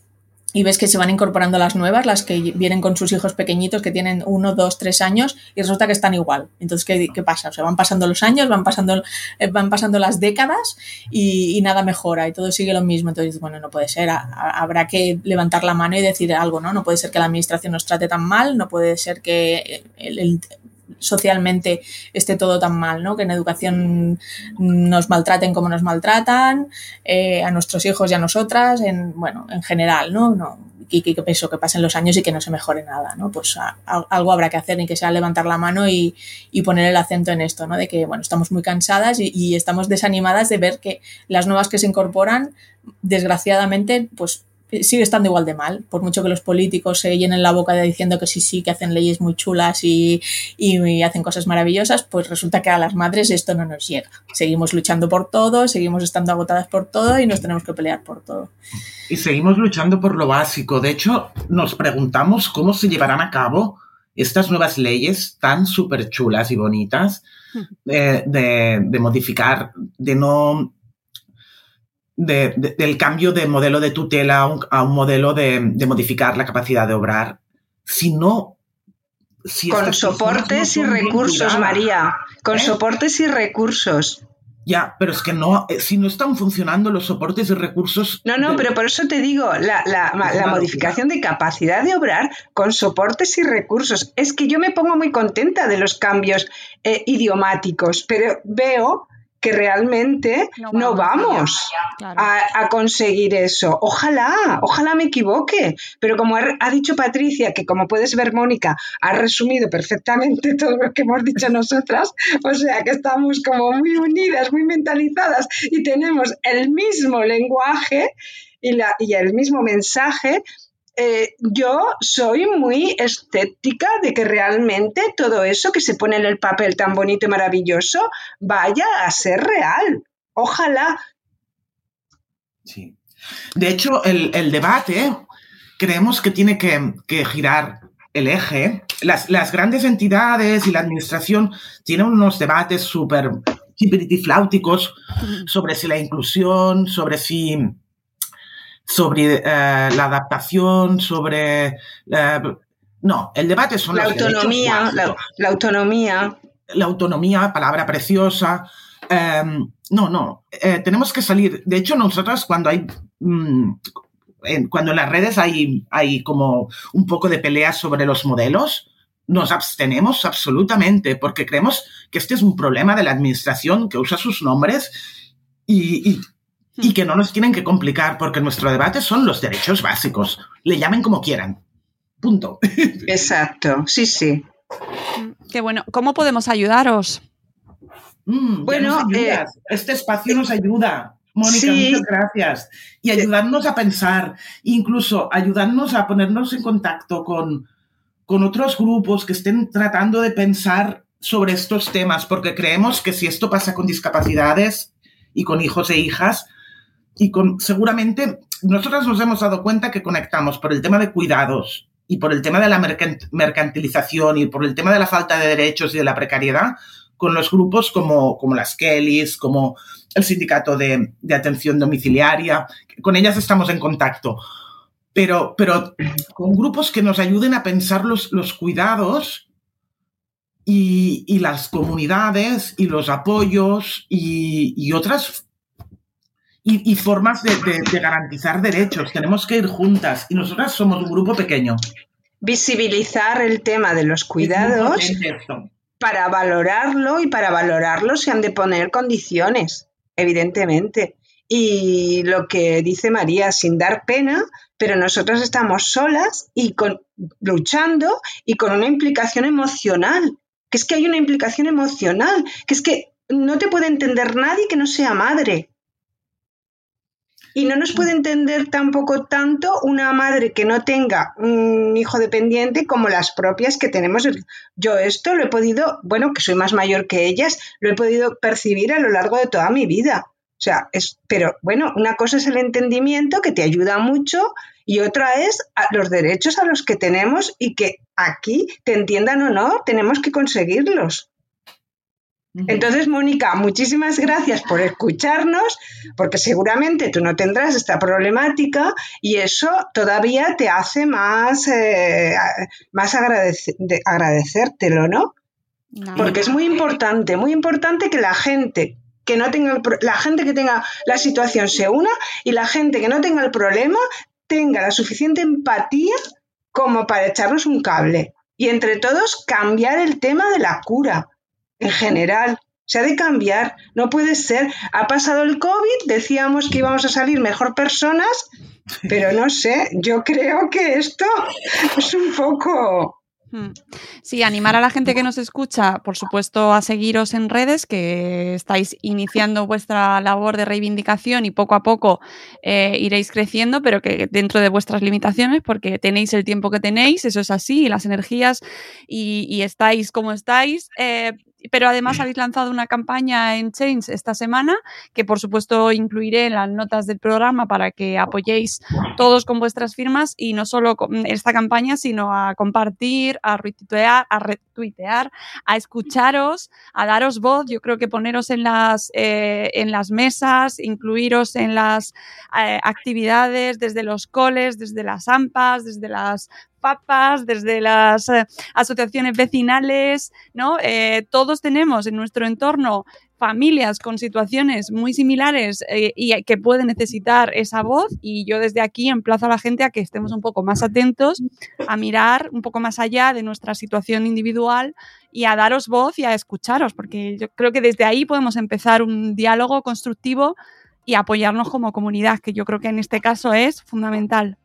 y ves que se van incorporando las nuevas, las que vienen con sus hijos pequeñitos que tienen uno, dos, tres años y resulta que están igual. Entonces, ¿qué, qué pasa? O sea, van pasando los años, van pasando, eh, van pasando las décadas y, nada mejora y todo sigue lo mismo. Entonces, bueno, no puede ser. habrá que levantar la mano y decir algo, ¿no? No puede ser que la administración nos trate tan mal, no puede ser que el socialmente esté todo tan mal, ¿no? Que en educación nos maltraten como nos maltratan, eh, a nuestros hijos y a nosotras, en, bueno, en general, ¿no? no y que, que pasen los años y que no se mejore nada, ¿no? Pues algo habrá que hacer, y que sea levantar la mano y, poner el acento en esto, ¿no? De que, bueno, estamos muy cansadas y estamos desanimadas de ver que las nuevas que se incorporan, desgraciadamente, pues sigue estando igual de mal, por mucho que los políticos se llenen la boca de diciendo que sí, sí, que hacen leyes muy chulas y, y, hacen cosas maravillosas, pues resulta que a las madres esto no nos llega. Seguimos luchando por todo, seguimos estando agotadas por todo y nos tenemos que pelear por todo. Y seguimos luchando por lo básico. De hecho, nos preguntamos cómo se llevarán a cabo estas nuevas leyes tan súper chulas y bonitas de, de, modificar, de no... De, del cambio de modelo de tutela a un, a un modelo de, modificar la capacidad de obrar, si no con soportes y recursos, María. Con ¿Eh? soportes y recursos. Ya, pero es que no, eh, si no están funcionando los soportes y recursos. No, no, pero por eso te digo, la, la, la, modificación de capacidad de obrar con soportes y recursos. Es que yo me pongo muy contenta de los cambios eh, idiomáticos, pero veo que realmente no vamos, a, conseguir eso. Ojalá, ojalá me equivoque, pero como ha, dicho Patricia, que como puedes ver, Mónica, ha resumido perfectamente <laughs> todo lo que hemos dicho nosotras, o sea que estamos como muy unidas, muy mentalizadas y tenemos el mismo lenguaje y, la, y el mismo mensaje, eh, yo soy muy escéptica de que realmente todo eso que se pone en el papel tan bonito y maravilloso vaya a ser real. Ojalá. Sí. De hecho, el, debate creemos que tiene que, girar el eje. Las, grandes entidades y la administración tienen unos debates súper fláuticos sobre si la inclusión, sobre si sobre eh, la adaptación, sobre... Eh, no, el debate son la autonomía, la, autonomía. La autonomía, palabra preciosa. Em, no, no, eh, tenemos que salir. De hecho, nosotros cuando hay... Mm, cuando en las redes hay, hay como un poco de pelea sobre los modelos, nos abstenemos absolutamente porque creemos que este es un problema de la administración que usa sus nombres y, y que no nos tienen que complicar, porque nuestro debate son los derechos básicos. Le llamen como quieran. Punto. <laughs> Exacto, sí, sí. Qué bueno. ¿Cómo podemos ayudaros? Mm, bueno, eh, este espacio nos ayuda. Mónica, muchas gracias. Y ayudarnos a pensar, incluso ayudarnos a ponernos en contacto con, con otros grupos que estén tratando de pensar sobre estos temas, porque creemos que si esto pasa con discapacidades y con hijos e hijas, y con, seguramente nosotros nos hemos dado cuenta que conectamos por el tema de cuidados y por el tema de la mercantilización y por el tema de la falta de derechos y de la precariedad con los grupos como, como las Kellys, como el sindicato de, atención domiciliaria. Con ellas estamos en contacto. Pero, pero con grupos que nos ayuden a pensar los, los cuidados y, y, las comunidades y los apoyos y, y otras y, formas de, garantizar derechos. Tenemos que ir juntas y nosotras somos un grupo pequeño. Visibilizar el tema de los cuidados para valorarlo y para valorarlo se han de poner condiciones, evidentemente. Y lo que dice María, sin dar pena, pero nosotras estamos solas y con, luchando y con una implicación emocional, que es que hay una implicación emocional, que es que no te puede entender nadie que no sea madre. Y no nos puede entender tampoco tanto una madre que no tenga un hijo dependiente como las propias que tenemos. Yo esto lo he podido, bueno, que soy más mayor que ellas, lo he podido percibir a lo largo de toda mi vida. O sea, es, pero bueno, una cosa es el entendimiento que te ayuda mucho y otra es los derechos a los que tenemos y que aquí, te entiendan o no, tenemos que conseguirlos. Entonces, Mónica, muchísimas gracias por escucharnos, porque seguramente tú no tendrás esta problemática y eso todavía te hace más, eh, más agradecértelo, ¿no? Porque es muy importante, muy importante que la gente que no tenga la gente que tenga la situación se una y la gente que no tenga el problema tenga la suficiente empatía como para echarnos un cable y entre todos cambiar el tema de la cura en general. Se ha de cambiar, no puede ser. Ha pasado el COVID, decíamos que íbamos a salir mejor personas, pero no sé, yo creo que esto es un poco Hmm. Sí, animar a la gente que nos escucha, por supuesto, a seguiros en redes, que estáis iniciando vuestra labor de reivindicación y poco a poco eh, iréis creciendo, pero que dentro de vuestras limitaciones, porque tenéis el tiempo que tenéis, eso es así, y las energías, y, estáis como estáis. Eh, pero además habéis lanzado una campaña en Change esta semana, que por supuesto incluiré en las notas del programa para que apoyéis todos con vuestras firmas y no solo esta campaña, sino a compartir, a retuitear, a retuitear, a escucharos, a daros voz. Yo creo que poneros en las, eh, en las mesas, incluiros en las eh, actividades desde los coles, desde las AMPAs, desde las papas, desde las eh, asociaciones vecinales, ¿no? Eh, todos tenemos en nuestro entorno familias con situaciones muy similares eh, y que pueden necesitar esa voz y yo desde aquí emplazo a la gente a que estemos un poco más atentos, a mirar un poco más allá de nuestra situación individual y a daros voz y a escucharos, porque yo creo que desde ahí podemos empezar un diálogo constructivo y apoyarnos como comunidad, que yo creo que en este caso es fundamental.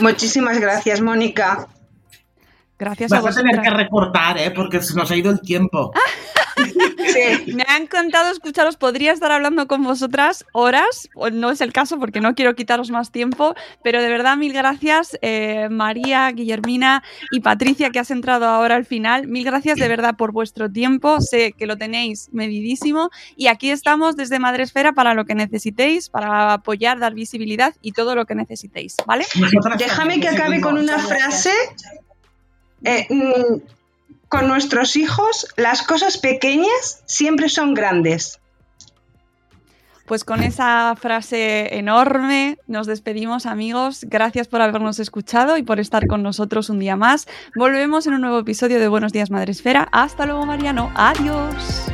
Muchísimas gracias, Mónica. Gracias a vosotras. a tener que recortar, ¿eh? porque se nos ha ido el tiempo. <laughs> Me ha encantado escucharos. Podría estar hablando con vosotras horas. No es el caso porque no quiero quitaros más tiempo. Pero de verdad, mil gracias, eh, María, Guillermina y Patricia, que has entrado ahora al final. Mil gracias de verdad por vuestro tiempo. Sé que lo tenéis medidísimo. Y aquí estamos desde Madresfera para lo que necesitéis, para apoyar, dar visibilidad y todo lo que necesitéis. ¿Vale? Déjame que acabe con una frase. Eh, mm, con nuestros hijos las cosas pequeñas siempre son grandes. Pues con esa frase enorme nos despedimos amigos. Gracias por habernos escuchado y por estar con nosotros un día más. Volvemos en un nuevo episodio de Buenos Días Madresfera. Hasta luego Mariano. Adiós.